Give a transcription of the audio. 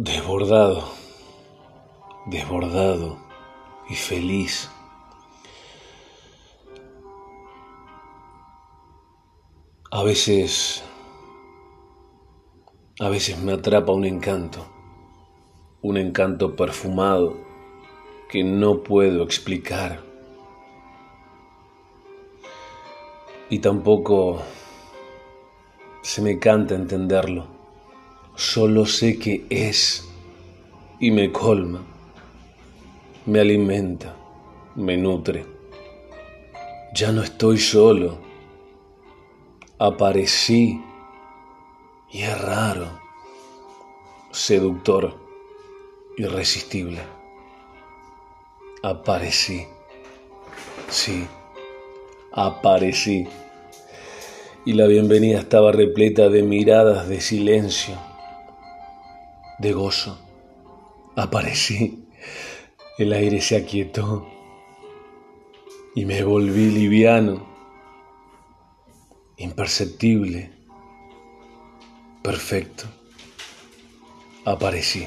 desbordado, desbordado y feliz. A veces, a veces me atrapa un encanto, un encanto perfumado que no puedo explicar. Y tampoco se me canta entenderlo. Solo sé que es y me colma, me alimenta, me nutre. Ya no estoy solo. Aparecí y es raro, seductor, irresistible. Aparecí. Sí, aparecí. Y la bienvenida estaba repleta de miradas de silencio de gozo. Aparecí, el aire se aquietó y me volví liviano, imperceptible, perfecto. Aparecí.